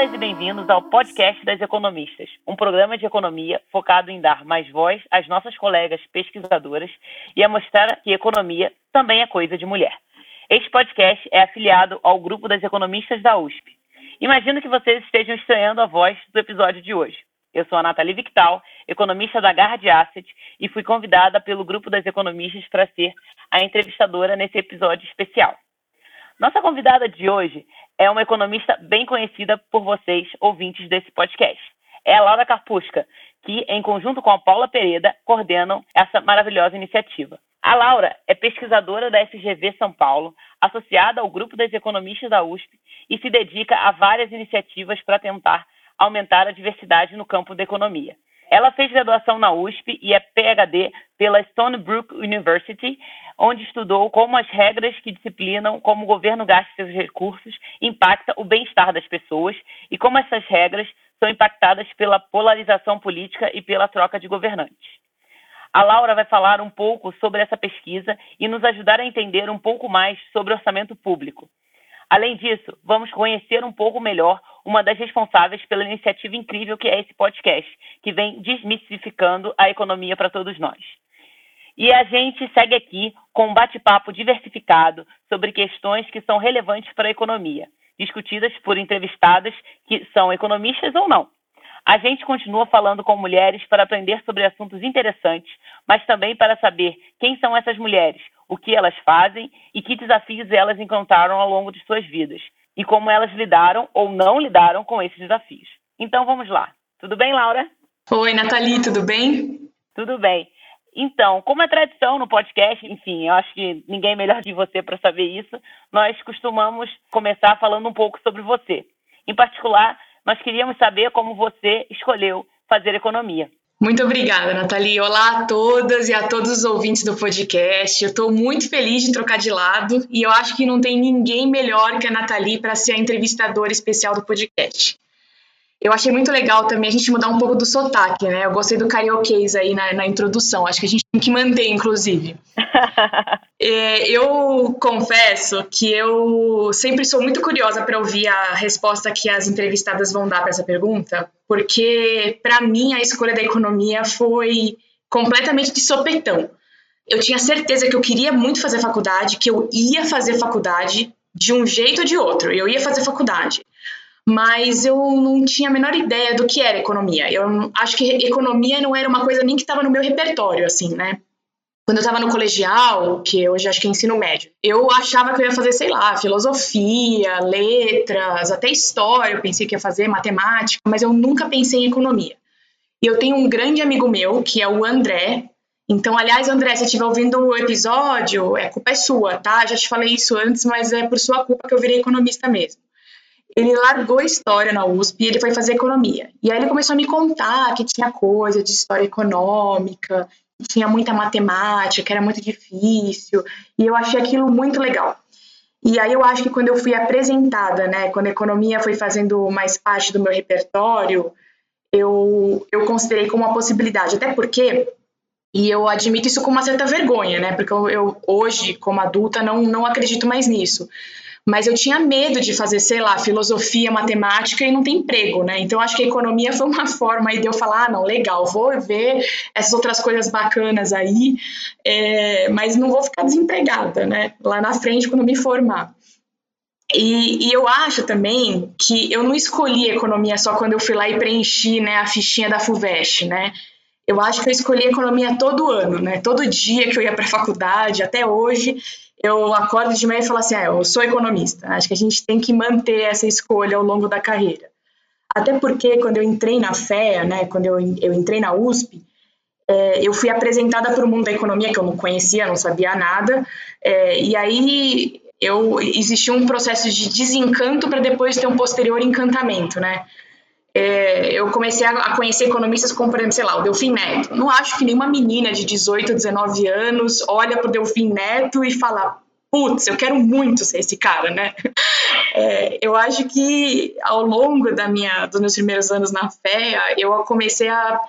Bem-vindas e bem-vindos ao podcast das economistas, um programa de economia focado em dar mais voz às nossas colegas pesquisadoras e a mostrar que economia também é coisa de mulher. Este podcast é afiliado ao grupo das economistas da USP. Imagino que vocês estejam estranhando a voz do episódio de hoje. Eu sou a Nathalie Victal, economista da Guard Asset, e fui convidada pelo grupo das economistas para ser a entrevistadora nesse episódio especial. Nossa convidada de hoje é uma economista bem conhecida por vocês, ouvintes desse podcast. É a Laura Carpusca, que, em conjunto com a Paula Pereda, coordenam essa maravilhosa iniciativa. A Laura é pesquisadora da FGV São Paulo, associada ao grupo das economistas da USP e se dedica a várias iniciativas para tentar aumentar a diversidade no campo da economia. Ela fez graduação na USP e é PhD pela Stony Brook University, onde estudou como as regras que disciplinam como o governo gasta seus recursos impactam o bem-estar das pessoas e como essas regras são impactadas pela polarização política e pela troca de governantes. A Laura vai falar um pouco sobre essa pesquisa e nos ajudar a entender um pouco mais sobre orçamento público. Além disso, vamos conhecer um pouco melhor uma das responsáveis pela iniciativa incrível que é esse podcast, que vem desmistificando a economia para todos nós. E a gente segue aqui com um bate-papo diversificado sobre questões que são relevantes para a economia, discutidas por entrevistadas que são economistas ou não. A gente continua falando com mulheres para aprender sobre assuntos interessantes, mas também para saber quem são essas mulheres, o que elas fazem e que desafios elas encontraram ao longo de suas vidas e como elas lidaram ou não lidaram com esses desafios. Então vamos lá. Tudo bem, Laura? Oi, Nathalie, tudo bem? Tudo bem. Então, como é tradição no podcast, enfim, eu acho que ninguém é melhor de você para saber isso, nós costumamos começar falando um pouco sobre você. Em particular, nós queríamos saber como você escolheu fazer economia. Muito obrigada, Nathalie. Olá a todas e a todos os ouvintes do podcast. Eu estou muito feliz de trocar de lado e eu acho que não tem ninguém melhor que a Nathalie para ser a entrevistadora especial do podcast. Eu achei muito legal também a gente mudar um pouco do sotaque, né? Eu gostei do carioquês aí na, na introdução. Acho que a gente tem que manter, inclusive. é, eu confesso que eu sempre sou muito curiosa para ouvir a resposta que as entrevistadas vão dar para essa pergunta, porque para mim a escolha da economia foi completamente de sopetão. Eu tinha certeza que eu queria muito fazer faculdade, que eu ia fazer faculdade de um jeito ou de outro. Eu ia fazer faculdade mas eu não tinha a menor ideia do que era economia. Eu acho que economia não era uma coisa nem que estava no meu repertório, assim, né? Quando eu estava no colegial, que hoje acho que é ensino médio, eu achava que eu ia fazer, sei lá, filosofia, letras, até história, eu pensei que ia fazer matemática, mas eu nunca pensei em economia. E eu tenho um grande amigo meu, que é o André. Então, aliás, André, se estiver ouvindo o episódio, a culpa é sua, tá? Já te falei isso antes, mas é por sua culpa que eu virei economista mesmo ele largou história na USP e ele foi fazer economia. E aí ele começou a me contar que tinha coisa de história econômica, que tinha muita matemática, que era muito difícil, e eu achei aquilo muito legal. E aí eu acho que quando eu fui apresentada, né, quando a economia foi fazendo mais parte do meu repertório, eu, eu considerei como uma possibilidade, até porque e eu admito isso com uma certa vergonha, né? Porque eu, eu, hoje, como adulta, não, não acredito mais nisso mas eu tinha medo de fazer, sei lá, filosofia, matemática e não ter emprego, né? Então acho que a economia foi uma forma aí de eu falar, ah, não, legal, vou ver essas outras coisas bacanas aí, é, mas não vou ficar desempregada, né? Lá na frente quando me formar. E, e, eu acho também que eu não escolhi economia só quando eu fui lá e preenchi né, a fichinha da FUVEST, né? Eu acho que eu escolhi economia todo ano, né? Todo dia que eu ia para a faculdade, até hoje, eu acordo de manhã e falo assim, ah, eu sou economista. Acho que a gente tem que manter essa escolha ao longo da carreira. Até porque quando eu entrei na FEA, né, quando eu, eu entrei na USP, é, eu fui apresentada para o mundo da economia que eu não conhecia, não sabia nada, é, e aí eu existia um processo de desencanto para depois ter um posterior encantamento, né? É, eu comecei a, conhecer economistas como, por exemplo, sei lá, o Delfim Neto. Não acho que nenhuma menina de 18, 19 anos olha para o Delfim Neto e fala, putz, eu quero muito ser esse cara, né? É, eu acho que ao longo da minha, dos meus primeiros anos na FEA, eu comecei a,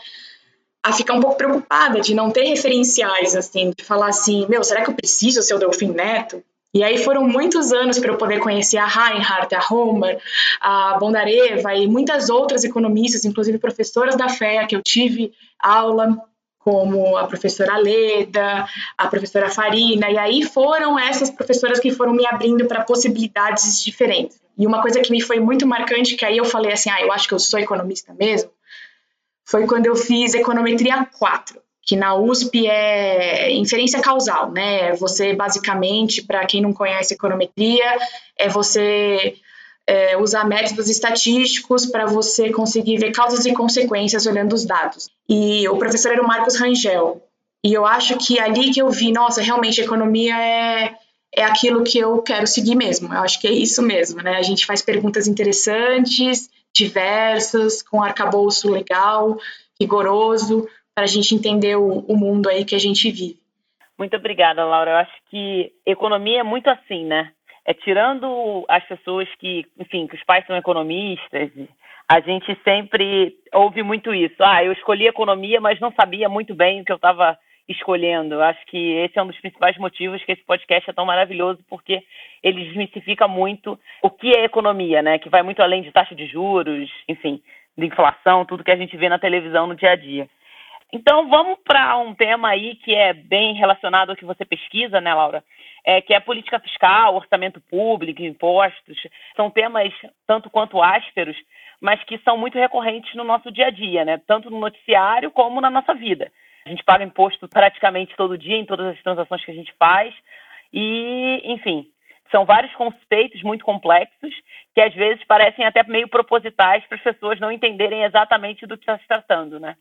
a ficar um pouco preocupada de não ter referenciais, assim, de falar assim, meu, será que eu preciso ser o Delfim Neto? E aí foram muitos anos para eu poder conhecer a Reinhardt, a Homer, a Bondareva e muitas outras economistas, inclusive professoras da FEA que eu tive aula, como a professora Leda, a professora Farina, e aí foram essas professoras que foram me abrindo para possibilidades diferentes. E uma coisa que me foi muito marcante, que aí eu falei assim, ah, eu acho que eu sou economista mesmo, foi quando eu fiz econometria 4 que na USP é inferência causal, né? Você basicamente, para quem não conhece econometria, é você é, usar métodos estatísticos para você conseguir ver causas e consequências olhando os dados. E o professor era o Marcos Rangel. E eu acho que ali que eu vi, nossa, realmente a economia é, é aquilo que eu quero seguir mesmo. Eu acho que é isso mesmo, né? A gente faz perguntas interessantes, diversas, com arcabouço legal, rigoroso, para a gente entender o, o mundo aí que a gente vive. Muito obrigada, Laura. Eu acho que economia é muito assim, né? É tirando as pessoas que, enfim, que os pais são economistas, a gente sempre ouve muito isso. Ah, eu escolhi economia, mas não sabia muito bem o que eu estava escolhendo. Eu acho que esse é um dos principais motivos que esse podcast é tão maravilhoso, porque ele desmistifica muito o que é economia, né? Que vai muito além de taxa de juros, enfim, de inflação, tudo que a gente vê na televisão no dia a dia. Então vamos para um tema aí que é bem relacionado ao que você pesquisa, né, Laura? É, que é política fiscal, orçamento público, impostos. São temas tanto quanto ásperos, mas que são muito recorrentes no nosso dia a dia, né? Tanto no noticiário como na nossa vida. A gente paga imposto praticamente todo dia em todas as transações que a gente faz. E, enfim, são vários conceitos muito complexos que às vezes parecem até meio propositais para as pessoas não entenderem exatamente do que está se tratando, né?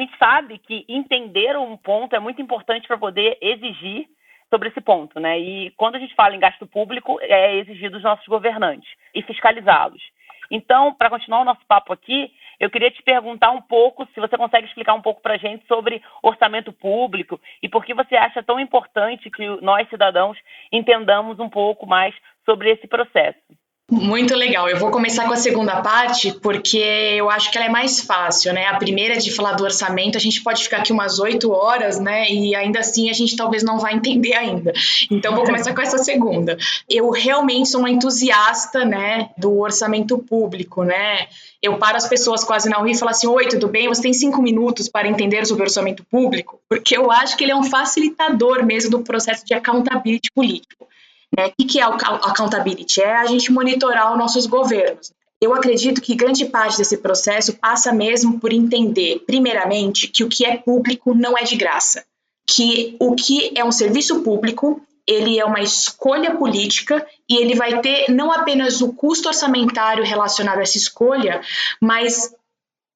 A gente sabe que entender um ponto é muito importante para poder exigir sobre esse ponto, né? E quando a gente fala em gasto público, é exigir dos nossos governantes e fiscalizá-los. Então, para continuar o nosso papo aqui, eu queria te perguntar um pouco, se você consegue explicar um pouco para a gente sobre orçamento público e por que você acha tão importante que nós, cidadãos, entendamos um pouco mais sobre esse processo. Muito legal. Eu vou começar com a segunda parte, porque eu acho que ela é mais fácil, né? A primeira de falar do orçamento, a gente pode ficar aqui umas oito horas, né? E ainda assim a gente talvez não vai entender ainda. Então vou começar com essa segunda. Eu realmente sou uma entusiasta, né, do orçamento público, né? Eu paro as pessoas quase na rua e falo assim: Oi, tudo bem? Você tem cinco minutos para entender sobre orçamento público? Porque eu acho que ele é um facilitador mesmo do processo de accountability político. Né? O que é accountability? É a gente monitorar os nossos governos. Eu acredito que grande parte desse processo passa mesmo por entender, primeiramente, que o que é público não é de graça. Que o que é um serviço público, ele é uma escolha política e ele vai ter não apenas o custo orçamentário relacionado a essa escolha, mas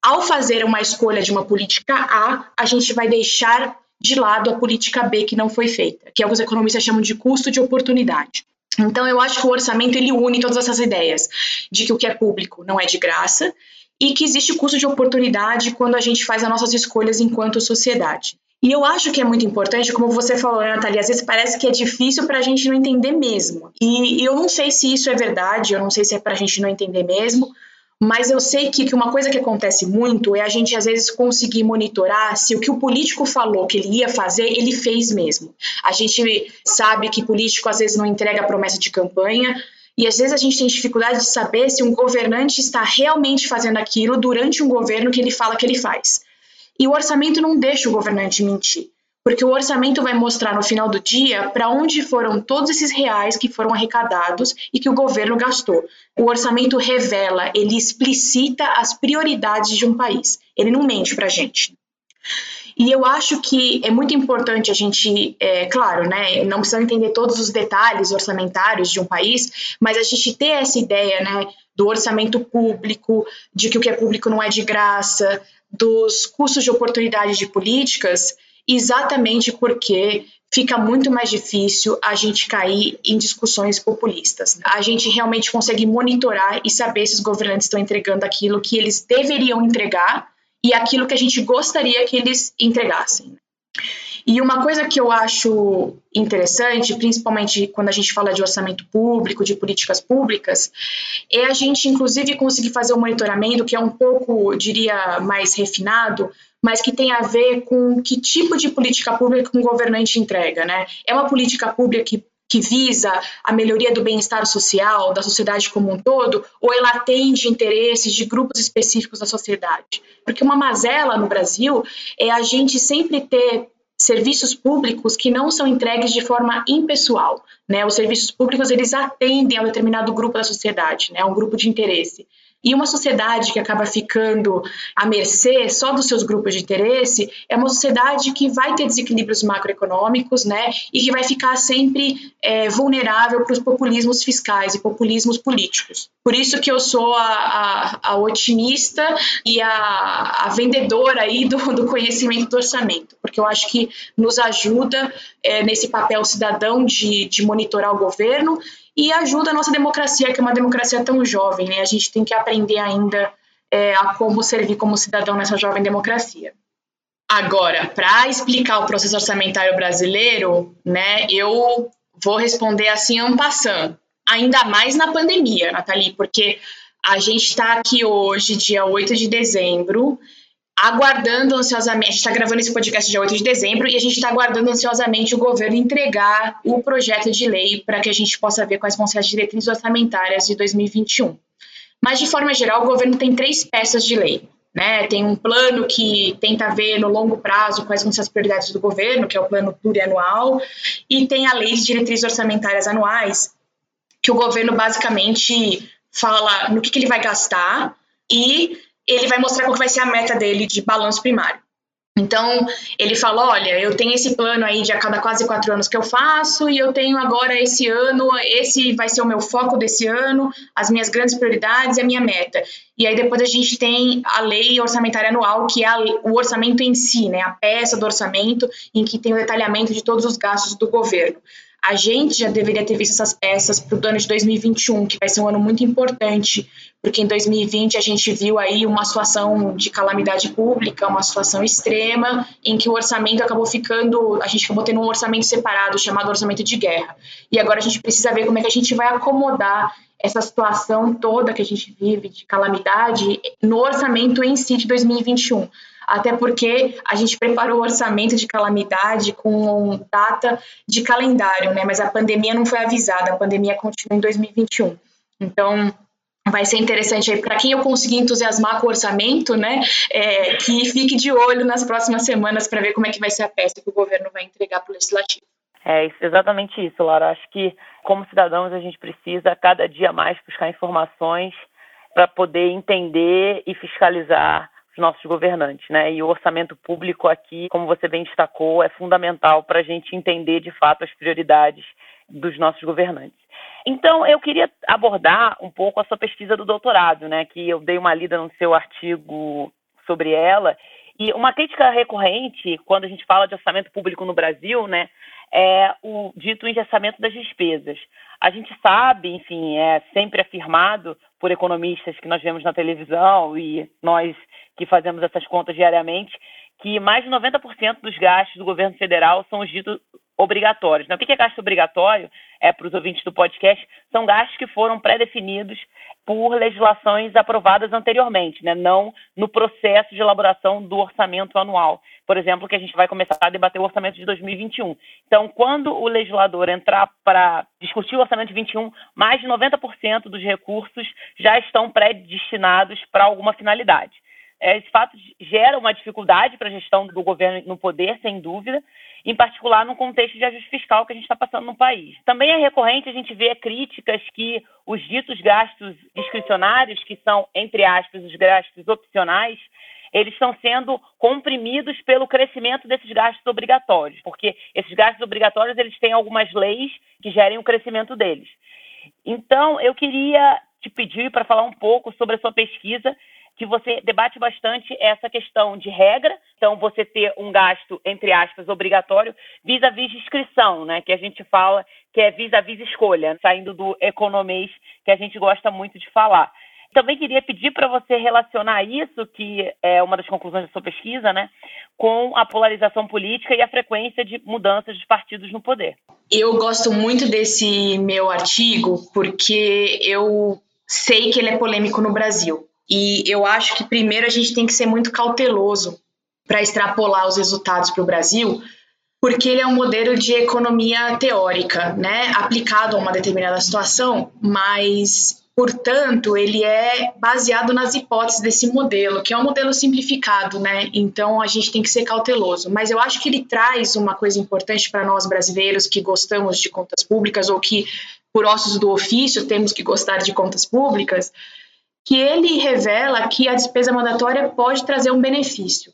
ao fazer uma escolha de uma política A, a gente vai deixar de lado a política B que não foi feita, que alguns economistas chamam de custo de oportunidade. Então, eu acho que o orçamento ele une todas essas ideias de que o que é público não é de graça e que existe custo de oportunidade quando a gente faz as nossas escolhas enquanto sociedade. E eu acho que é muito importante, como você falou, né, Nathalie, às vezes parece que é difícil para a gente não entender mesmo. E, e eu não sei se isso é verdade, eu não sei se é para a gente não entender mesmo, mas eu sei que, que uma coisa que acontece muito é a gente, às vezes, conseguir monitorar se o que o político falou que ele ia fazer, ele fez mesmo. A gente sabe que político, às vezes, não entrega a promessa de campanha, e às vezes a gente tem dificuldade de saber se um governante está realmente fazendo aquilo durante um governo que ele fala que ele faz. E o orçamento não deixa o governante mentir porque o orçamento vai mostrar no final do dia para onde foram todos esses reais que foram arrecadados e que o governo gastou. O orçamento revela, ele explicita as prioridades de um país. Ele não mente para a gente. E eu acho que é muito importante a gente, é, claro, né, não precisa entender todos os detalhes orçamentários de um país, mas a gente ter essa ideia, né, do orçamento público, de que o que é público não é de graça, dos custos de oportunidade de políticas, exatamente porque fica muito mais difícil a gente cair em discussões populistas. A gente realmente consegue monitorar e saber se os governantes estão entregando aquilo que eles deveriam entregar e aquilo que a gente gostaria que eles entregassem. E uma coisa que eu acho interessante, principalmente quando a gente fala de orçamento público, de políticas públicas, é a gente, inclusive, conseguir fazer um monitoramento que é um pouco, diria, mais refinado, mas que tem a ver com que tipo de política pública um governante entrega, né? É uma política pública que que visa a melhoria do bem-estar social da sociedade como um todo, ou ela atende interesses de grupos específicos da sociedade? Porque uma mazela no Brasil é a gente sempre ter serviços públicos que não são entregues de forma impessoal, né? Os serviços públicos eles atendem a um determinado grupo da sociedade, né? Um grupo de interesse. E uma sociedade que acaba ficando à mercê só dos seus grupos de interesse é uma sociedade que vai ter desequilíbrios macroeconômicos, né? E que vai ficar sempre é, vulnerável para os populismos fiscais e populismos políticos. Por isso que eu sou a, a, a otimista e a, a, vendedora aí do, do conhecimento do orçamento, porque eu acho que nos ajuda é, nesse papel cidadão de, de monitorar o governo e ajuda a nossa democracia, que é uma democracia tão jovem, né? A gente tem que aprender ainda é, a como servir como cidadão nessa jovem democracia. Agora, para explicar o processo orçamentário brasileiro, né, eu vou responder assim en passant, ainda mais na pandemia, Nathalie, porque a gente está aqui hoje, dia 8 de dezembro, aguardando ansiosamente. A gente está gravando esse podcast dia 8 de dezembro e a gente está aguardando ansiosamente o governo entregar o projeto de lei para que a gente possa ver quais vão ser as diretrizes orçamentárias de 2021. Mas, de forma geral, o governo tem três peças de lei. Né? Tem um plano que tenta ver no longo prazo quais vão ser as prioridades do governo, que é o plano plurianual, e tem a lei de diretrizes orçamentárias anuais, que o governo basicamente fala no que, que ele vai gastar e ele vai mostrar qual vai ser a meta dele de balanço primário. Então, ele fala: olha, eu tenho esse plano aí de a cada quase quatro anos que eu faço, e eu tenho agora esse ano, esse vai ser o meu foco desse ano, as minhas grandes prioridades e a minha meta. E aí depois a gente tem a lei orçamentária anual, que é a, o orçamento em si, né, a peça do orçamento, em que tem o detalhamento de todos os gastos do governo. A gente já deveria ter visto essas peças para o ano de 2021, que vai ser um ano muito importante, porque em 2020 a gente viu aí uma situação de calamidade pública, uma situação extrema, em que o orçamento acabou ficando, a gente acabou tendo um orçamento separado, chamado orçamento de guerra. E agora a gente precisa ver como é que a gente vai acomodar essa situação toda que a gente vive de calamidade no orçamento em si de 2021 até porque a gente preparou o orçamento de calamidade com data de calendário, né? Mas a pandemia não foi avisada, a pandemia continua em 2021. Então, vai ser interessante aí para quem eu conseguir entusiasmar com o orçamento, né? É, que fique de olho nas próximas semanas para ver como é que vai ser a peça que o governo vai entregar para o legislativo. É exatamente isso, Laura. Acho que como cidadãos a gente precisa cada dia mais buscar informações para poder entender e fiscalizar os nossos governantes, né? E o orçamento público aqui, como você bem destacou, é fundamental para a gente entender de fato as prioridades dos nossos governantes. Então, eu queria abordar um pouco a sua pesquisa do doutorado, né? Que eu dei uma lida no seu artigo sobre ela. E uma crítica recorrente, quando a gente fala de orçamento público no Brasil, né, é o dito engessamento das despesas. A gente sabe, enfim, é sempre afirmado por economistas que nós vemos na televisão e nós que fazemos essas contas diariamente, que mais de 90% dos gastos do governo federal são os ditos obrigatórios. Né? O que é gasto obrigatório? É para os ouvintes do podcast, são gastos que foram pré-definidos por legislações aprovadas anteriormente, né? não no processo de elaboração do orçamento anual. Por exemplo, que a gente vai começar a debater o orçamento de 2021. Então, quando o legislador entrar para discutir o orçamento de 2021, mais de 90% dos recursos já estão pré-destinados para alguma finalidade. É, esse fato gera uma dificuldade para a gestão do governo no poder, sem dúvida, em particular no contexto de ajuste fiscal que a gente está passando no país. Também é recorrente a gente ver críticas que os ditos gastos discricionários, que são, entre aspas, os gastos opcionais, eles estão sendo comprimidos pelo crescimento desses gastos obrigatórios, porque esses gastos obrigatórios eles têm algumas leis que gerem o crescimento deles. Então, eu queria te pedir para falar um pouco sobre a sua pesquisa que você debate bastante essa questão de regra, então você ter um gasto, entre aspas, obrigatório, vis-à-vis -vis inscrição, né, que a gente fala que é vis-à-vis -vis escolha, saindo do economês que a gente gosta muito de falar. Também queria pedir para você relacionar isso, que é uma das conclusões da sua pesquisa, né, com a polarização política e a frequência de mudanças de partidos no poder. Eu gosto muito desse meu artigo porque eu sei que ele é polêmico no Brasil. E eu acho que primeiro a gente tem que ser muito cauteloso para extrapolar os resultados para o Brasil, porque ele é um modelo de economia teórica, né, aplicado a uma determinada situação, mas Portanto, ele é baseado nas hipóteses desse modelo, que é um modelo simplificado, né? Então a gente tem que ser cauteloso. Mas eu acho que ele traz uma coisa importante para nós brasileiros que gostamos de contas públicas ou que, por ossos do ofício, temos que gostar de contas públicas, que ele revela que a despesa mandatória pode trazer um benefício.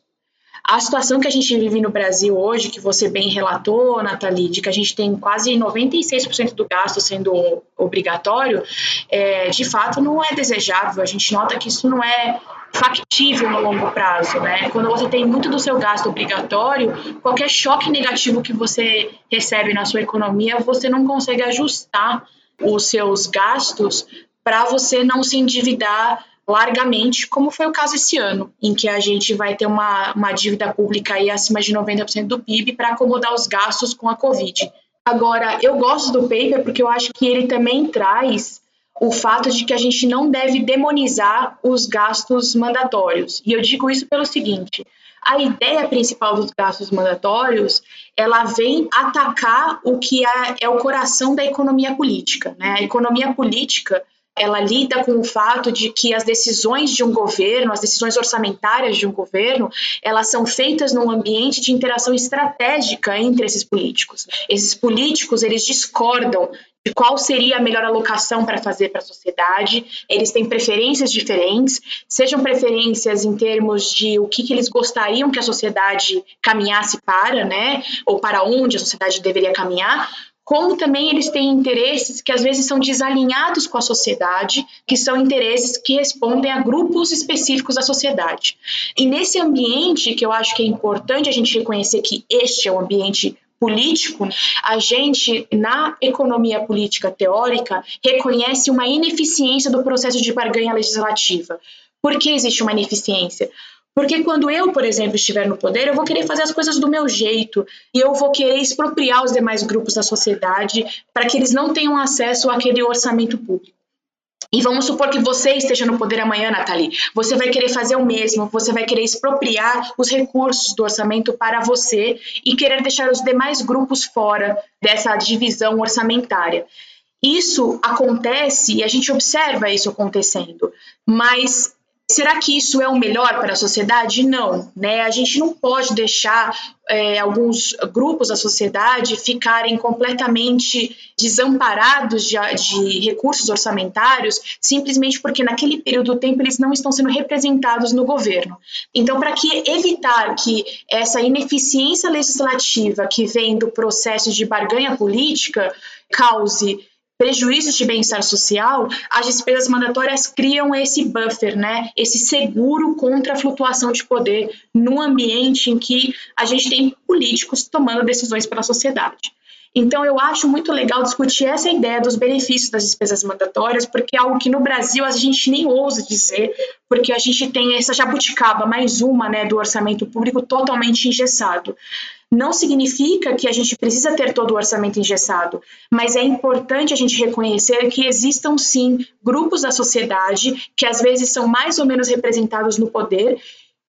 A situação que a gente vive no Brasil hoje, que você bem relatou, Nathalie, de que a gente tem quase 96% do gasto sendo obrigatório, é, de fato não é desejável. A gente nota que isso não é factível no longo prazo, né? Quando você tem muito do seu gasto obrigatório, qualquer choque negativo que você recebe na sua economia, você não consegue ajustar os seus gastos para você não se endividar largamente, como foi o caso esse ano, em que a gente vai ter uma, uma dívida pública aí acima de 90% do PIB para acomodar os gastos com a Covid. Agora, eu gosto do paper porque eu acho que ele também traz o fato de que a gente não deve demonizar os gastos mandatórios. E eu digo isso pelo seguinte: a ideia principal dos gastos mandatórios, ela vem atacar o que é, é o coração da economia política. Né? A economia política ela lida com o fato de que as decisões de um governo, as decisões orçamentárias de um governo, elas são feitas num ambiente de interação estratégica entre esses políticos. Esses políticos, eles discordam de qual seria a melhor alocação para fazer para a sociedade. Eles têm preferências diferentes, sejam preferências em termos de o que, que, eles gostariam que a sociedade caminhasse para, né, ou para onde a sociedade deveria caminhar, como também eles têm interesses que às vezes são desalinhados com a sociedade, que são interesses que respondem a grupos específicos da sociedade. E nesse ambiente, que eu acho que é importante a gente reconhecer que este é o um ambiente político, a gente, na economia política teórica, reconhece uma ineficiência do processo de barganha legislativa. Por que existe uma ineficiência? Porque quando eu, por exemplo, estiver no poder, eu vou querer fazer as coisas do meu jeito e eu vou querer expropriar os demais grupos da sociedade para que eles não tenham acesso àquele orçamento público. E vamos supor que você esteja no poder amanhã, Nathalie. Você vai querer fazer o mesmo, você vai querer expropriar os recursos do orçamento para você e querer deixar os demais grupos fora dessa divisão orçamentária. Isso acontece e a gente observa isso acontecendo, mas Será que isso é o melhor para a sociedade? Não, né? A gente não pode deixar é, alguns grupos da sociedade ficarem completamente desamparados de, de, recursos orçamentários simplesmente porque naquele período do tempo eles não estão sendo representados no governo. Então, para que evitar que essa ineficiência legislativa que vem do processo de barganha política cause prejuízos de bem-estar social, as despesas mandatórias criam esse buffer, né? Esse seguro contra a flutuação de poder num ambiente em que a gente tem políticos tomando decisões pela sociedade. Então, eu acho muito legal discutir essa ideia dos benefícios das despesas mandatórias, porque é algo que no Brasil a gente nem ousa dizer, porque a gente tem essa jabuticaba, mais uma, né, do orçamento público totalmente engessado. Não significa que a gente precisa ter todo o orçamento engessado, mas é importante a gente reconhecer que existam sim grupos da sociedade que às vezes são mais ou menos representados no poder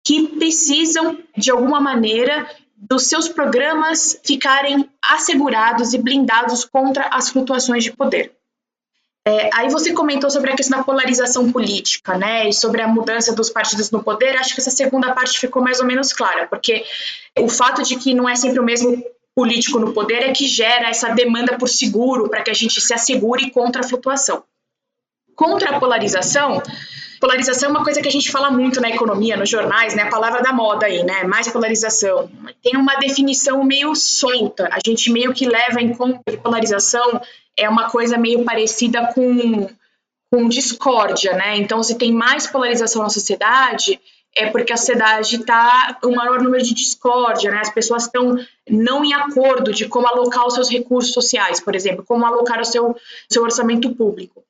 que precisam de alguma maneira dos seus programas ficarem assegurados e blindados contra as flutuações de poder. É, aí você comentou sobre a questão da polarização política, né, e sobre a mudança dos partidos no poder. Acho que essa segunda parte ficou mais ou menos clara, porque o fato de que não é sempre o mesmo político no poder é que gera essa demanda por seguro para que a gente se assegure contra a flutuação. Contra a polarização, polarização é uma coisa que a gente fala muito na economia, nos jornais, né? A palavra da moda aí, né? Mais polarização. Tem uma definição meio solta. A gente meio que leva em conta que polarização é uma coisa meio parecida com, com discórdia, né? Então, se tem mais polarização na sociedade, é porque a sociedade está um maior número de discórdia, né? As pessoas estão não em acordo de como alocar os seus recursos sociais, por exemplo, como alocar o seu, seu orçamento público.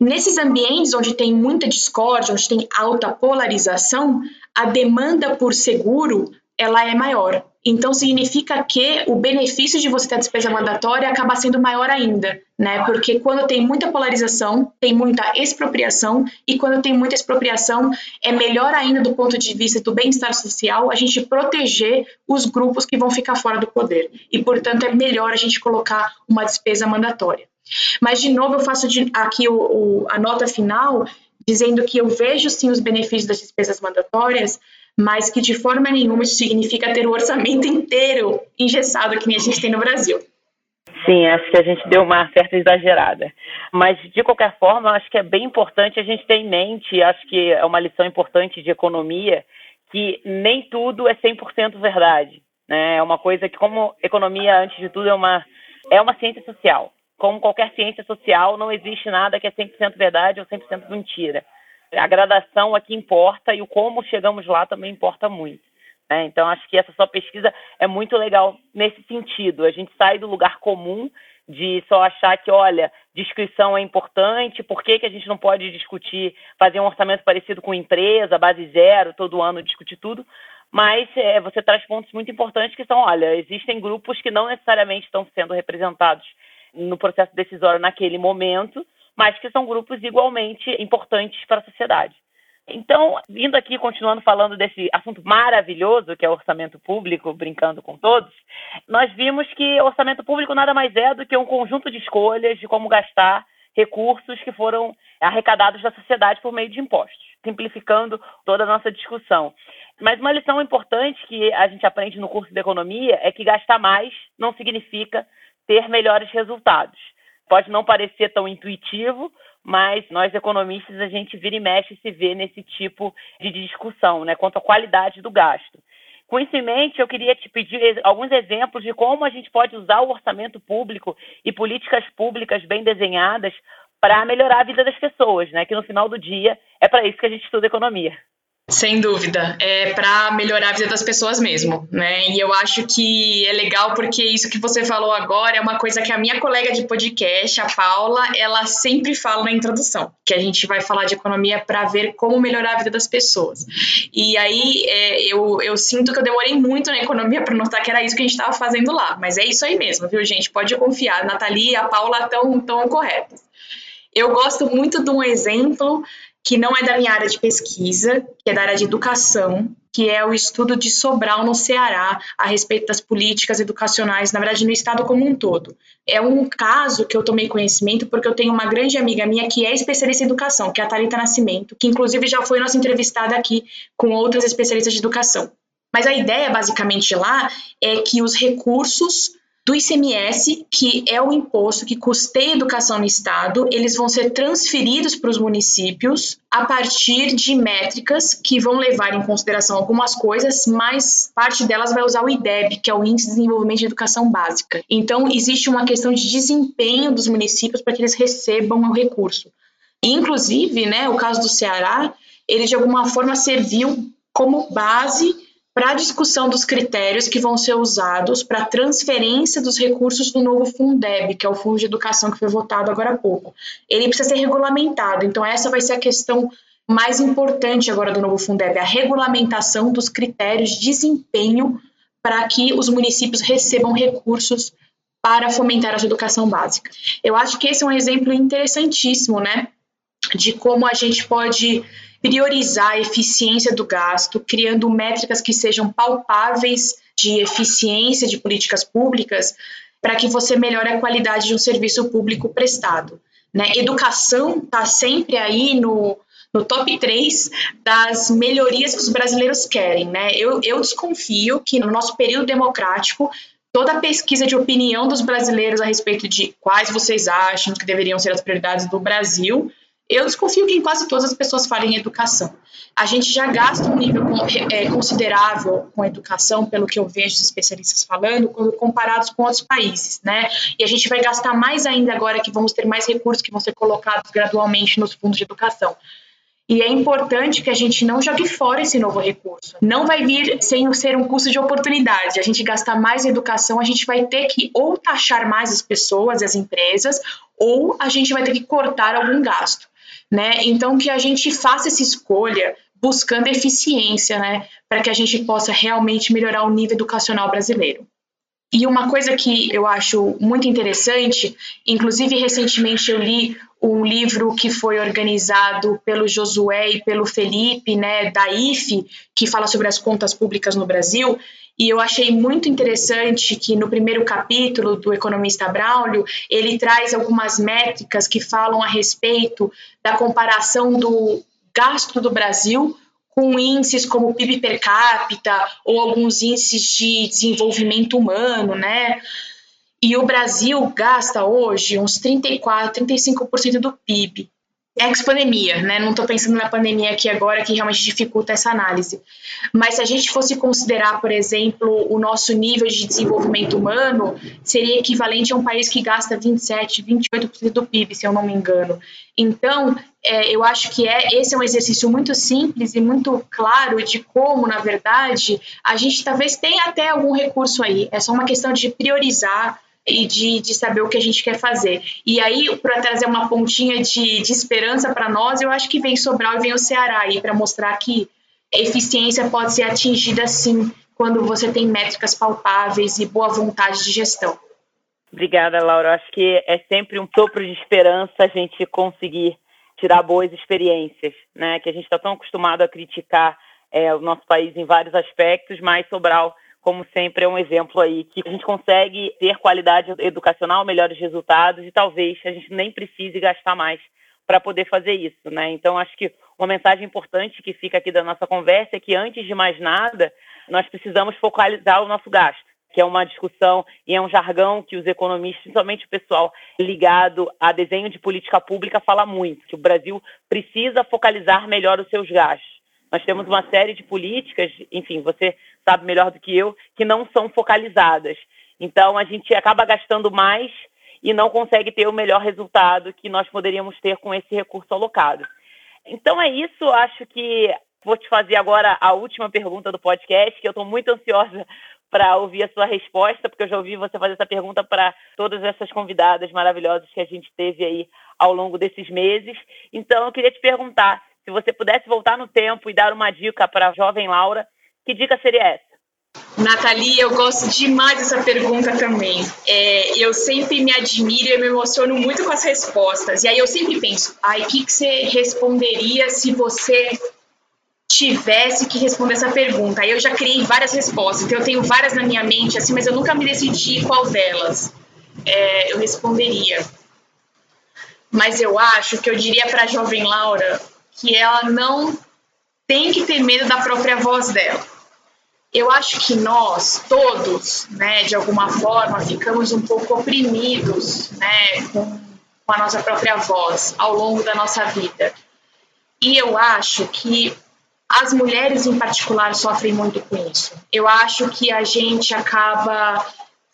Nesses ambientes onde tem muita discórdia, onde tem alta polarização, a demanda por seguro ela é maior. Então significa que o benefício de você ter despesa mandatória acaba sendo maior ainda, né? Porque quando tem muita polarização, tem muita expropriação e quando tem muita expropriação, é melhor ainda do ponto de vista do bem-estar social a gente proteger os grupos que vão ficar fora do poder. E portanto é melhor a gente colocar uma despesa mandatória. Mas de novo eu faço aqui o, o, a nota final dizendo que eu vejo sim os benefícios das despesas mandatórias, mas que de forma nenhuma isso significa ter o orçamento inteiro engessado que nem a gente tem no Brasil. Sim, acho que a gente deu uma certa exagerada. Mas, de qualquer forma, acho que é bem importante a gente ter em mente, acho que é uma lição importante de economia, que nem tudo é 100% verdade. Né? É uma coisa que, como economia, antes de tudo, é uma, é uma ciência social como qualquer ciência social, não existe nada que é 100% verdade ou 100% mentira. A gradação aqui importa e o como chegamos lá também importa muito. Né? Então, acho que essa sua pesquisa é muito legal nesse sentido. A gente sai do lugar comum de só achar que, olha, descrição é importante, por que, que a gente não pode discutir, fazer um orçamento parecido com empresa, base zero, todo ano discutir tudo, mas é, você traz pontos muito importantes que são, olha, existem grupos que não necessariamente estão sendo representados no processo decisório naquele momento, mas que são grupos igualmente importantes para a sociedade. Então, vindo aqui, continuando falando desse assunto maravilhoso que é o orçamento público, brincando com todos, nós vimos que orçamento público nada mais é do que um conjunto de escolhas de como gastar recursos que foram arrecadados da sociedade por meio de impostos, simplificando toda a nossa discussão. Mas uma lição importante que a gente aprende no curso de economia é que gastar mais não significa ter melhores resultados. Pode não parecer tão intuitivo, mas nós economistas a gente vira e mexe se vê nesse tipo de discussão, né, quanto à qualidade do gasto. Com isso em mente, eu queria te pedir alguns exemplos de como a gente pode usar o orçamento público e políticas públicas bem desenhadas para melhorar a vida das pessoas, né? Que no final do dia é para isso que a gente estuda economia. Sem dúvida, é para melhorar a vida das pessoas mesmo, né? E eu acho que é legal porque isso que você falou agora é uma coisa que a minha colega de podcast, a Paula, ela sempre fala na introdução, que a gente vai falar de economia para ver como melhorar a vida das pessoas. E aí é, eu, eu sinto que eu demorei muito na economia para notar que era isso que a gente estava fazendo lá, mas é isso aí mesmo, viu, gente? Pode confiar, a Nathalie e a Paula estão tão corretas. Eu gosto muito de um exemplo que não é da minha área de pesquisa, que é da área de educação, que é o estudo de Sobral no Ceará a respeito das políticas educacionais, na verdade, no estado como um todo. É um caso que eu tomei conhecimento porque eu tenho uma grande amiga minha que é especialista em educação, que é a Thalita Nascimento, que inclusive já foi nossa entrevistada aqui com outras especialistas de educação. Mas a ideia, basicamente, lá é que os recursos do ICMS, que é o imposto que custeia a educação no Estado, eles vão ser transferidos para os municípios a partir de métricas que vão levar em consideração algumas coisas, mas parte delas vai usar o IDEB, que é o Índice de Desenvolvimento de Educação Básica. Então, existe uma questão de desempenho dos municípios para que eles recebam o recurso. Inclusive, né, o caso do Ceará, ele de alguma forma serviu como base para a discussão dos critérios que vão ser usados para a transferência dos recursos do novo Fundeb, que é o Fundo de Educação que foi votado agora há pouco. Ele precisa ser regulamentado, então essa vai ser a questão mais importante agora do novo Fundeb, a regulamentação dos critérios de desempenho para que os municípios recebam recursos para fomentar a educação básica. Eu acho que esse é um exemplo interessantíssimo, né, de como a gente pode priorizar a eficiência do gasto, criando métricas que sejam palpáveis de eficiência de políticas públicas, para que você melhore a qualidade de um serviço público prestado. Né? Educação está sempre aí no, no top 3 das melhorias que os brasileiros querem. Né? Eu, eu desconfio que no nosso período democrático, toda a pesquisa de opinião dos brasileiros a respeito de quais vocês acham que deveriam ser as prioridades do Brasil eu desconfio que em quase todas as pessoas falem educação. A gente já gasta um nível é, considerável com educação, pelo que eu vejo os especialistas falando, quando comparados com outros países, né? E a gente vai gastar mais ainda agora que vamos ter mais recursos que vão ser colocados gradualmente nos fundos de educação. E é importante que a gente não jogue fora esse novo recurso. Não vai vir sem ser um custo de oportunidade. A gente gastar mais em educação, a gente vai ter que ou taxar mais as pessoas, as empresas, ou a gente vai ter que cortar algum gasto né? Então que a gente faça essa escolha buscando eficiência, né, para que a gente possa realmente melhorar o nível educacional brasileiro. E uma coisa que eu acho muito interessante, inclusive recentemente eu li um livro que foi organizado pelo Josué e pelo Felipe, né, da IFE, que fala sobre as contas públicas no Brasil, e eu achei muito interessante que no primeiro capítulo do economista Braulio, ele traz algumas métricas que falam a respeito da comparação do gasto do Brasil com índices como PIB per capita ou alguns índices de desenvolvimento humano, né? E o Brasil gasta hoje uns 34, 35% do PIB ex-pandemia, né? Não estou pensando na pandemia aqui agora, que realmente dificulta essa análise. Mas se a gente fosse considerar, por exemplo, o nosso nível de desenvolvimento humano, seria equivalente a um país que gasta 27, 28% do PIB, se eu não me engano. Então, é, eu acho que é, esse é um exercício muito simples e muito claro de como, na verdade, a gente talvez tenha até algum recurso aí. É só uma questão de priorizar e de, de saber o que a gente quer fazer. E aí, para trazer uma pontinha de, de esperança para nós, eu acho que vem Sobral e vem o Ceará aí para mostrar que eficiência pode ser atingida sim quando você tem métricas palpáveis e boa vontade de gestão. Obrigada, Laura. Acho que é sempre um sopro de esperança a gente conseguir tirar boas experiências, né? Que a gente está tão acostumado a criticar é, o nosso país em vários aspectos, mas Sobral como sempre, é um exemplo aí que a gente consegue ter qualidade educacional, melhores resultados e talvez a gente nem precise gastar mais para poder fazer isso, né? Então, acho que uma mensagem importante que fica aqui da nossa conversa é que, antes de mais nada, nós precisamos focalizar o nosso gasto, que é uma discussão e é um jargão que os economistas, principalmente o pessoal ligado a desenho de política pública, fala muito, que o Brasil precisa focalizar melhor os seus gastos. Nós temos uma série de políticas, enfim, você sabe melhor do que eu, que não são focalizadas. Então, a gente acaba gastando mais e não consegue ter o melhor resultado que nós poderíamos ter com esse recurso alocado. Então, é isso. Acho que vou te fazer agora a última pergunta do podcast, que eu estou muito ansiosa para ouvir a sua resposta, porque eu já ouvi você fazer essa pergunta para todas essas convidadas maravilhosas que a gente teve aí ao longo desses meses. Então, eu queria te perguntar se você pudesse voltar no tempo e dar uma dica para a jovem Laura, que dica seria essa? Nathalie, eu gosto demais dessa pergunta também. É, eu sempre me admiro e me emociono muito com as respostas. E aí eu sempre penso, ai, o que, que você responderia se você tivesse que responder essa pergunta? Aí eu já criei várias respostas, então eu tenho várias na minha mente, assim, mas eu nunca me decidi qual delas é, eu responderia. Mas eu acho que eu diria para a jovem Laura que ela não tem que ter medo da própria voz dela. Eu acho que nós todos, né, de alguma forma, ficamos um pouco oprimidos, né, com, com a nossa própria voz ao longo da nossa vida. E eu acho que as mulheres em particular sofrem muito com isso. Eu acho que a gente acaba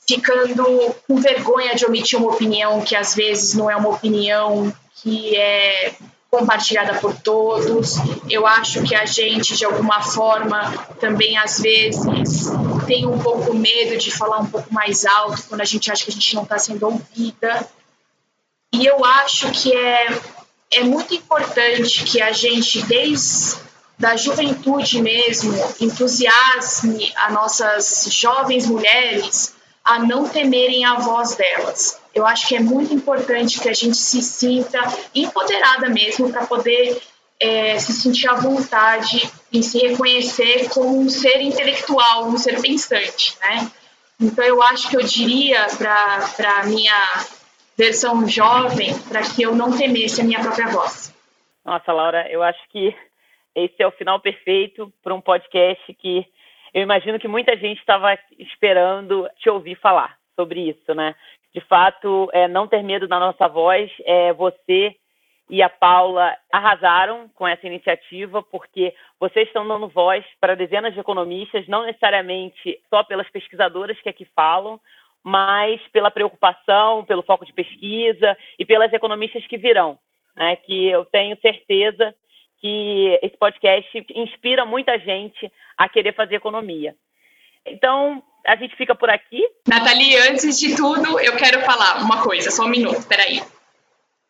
ficando com vergonha de omitir uma opinião que às vezes não é uma opinião que é compartilhada por todos. Eu acho que a gente, de alguma forma, também às vezes tem um pouco medo de falar um pouco mais alto quando a gente acha que a gente não está sendo ouvida. E eu acho que é, é muito importante que a gente, desde da juventude mesmo, entusiasme as nossas jovens mulheres a não temerem a voz delas. Eu acho que é muito importante que a gente se sinta empoderada mesmo para poder é, se sentir à vontade em se reconhecer como um ser intelectual, um ser pensante, né? Então eu acho que eu diria para a minha versão jovem para que eu não temesse a minha própria voz. Nossa, Laura, eu acho que esse é o final perfeito para um podcast que eu imagino que muita gente estava esperando te ouvir falar sobre isso, né? De fato, é, não ter medo da nossa voz. É, você e a Paula arrasaram com essa iniciativa, porque vocês estão dando voz para dezenas de economistas, não necessariamente só pelas pesquisadoras que aqui falam, mas pela preocupação, pelo foco de pesquisa e pelas economistas que virão, né? que eu tenho certeza que esse podcast inspira muita gente a querer fazer economia. Então, a gente fica por aqui. Nathalie, antes de tudo, eu quero falar uma coisa, só um minuto, peraí.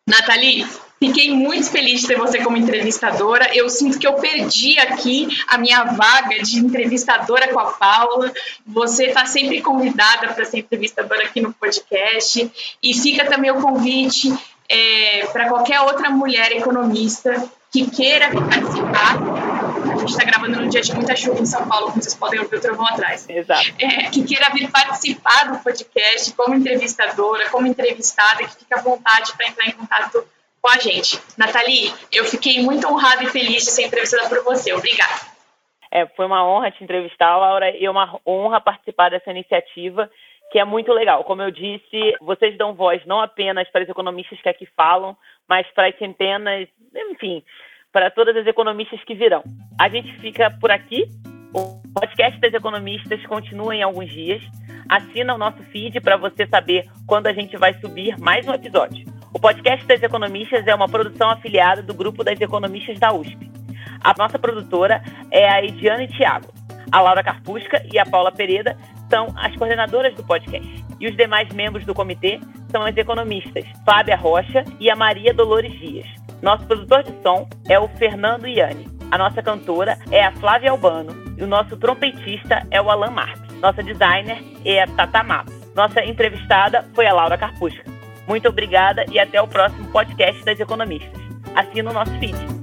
Nathalie, Fiquei muito feliz de ter você como entrevistadora. Eu sinto que eu perdi aqui a minha vaga de entrevistadora com a Paula. Você está sempre convidada para ser entrevistadora aqui no podcast. E fica também o convite é, para qualquer outra mulher economista que queira participar. A gente está gravando num dia de muita chuva em São Paulo, como vocês podem ouvir o trovão atrás. Exato. É, que queira vir participar do podcast como entrevistadora, como entrevistada, que fique à vontade para entrar em contato com a gente. Nathalie, eu fiquei muito honrada e feliz de ser entrevistada por você. Obrigada. É, foi uma honra te entrevistar, Laura, e é uma honra participar dessa iniciativa, que é muito legal. Como eu disse, vocês dão voz não apenas para os economistas que aqui falam, mas para as centenas, enfim, para todas as economistas que virão. A gente fica por aqui. O podcast das economistas continua em alguns dias. Assina o nosso feed para você saber quando a gente vai subir mais um episódio. O podcast das economistas é uma produção afiliada do grupo das economistas da USP. A nossa produtora é a Ediane Thiago. A Laura Carpusca e a Paula Pereira são as coordenadoras do podcast. E os demais membros do comitê são as economistas Fábia Rocha e a Maria Dolores Dias. Nosso produtor de som é o Fernando Iane. A nossa cantora é a Flávia Albano. E o nosso trompetista é o Alan Marques. Nossa designer é a Tata Matos. Nossa entrevistada foi a Laura Carpusca. Muito obrigada e até o próximo podcast das economistas. Assina o nosso feed.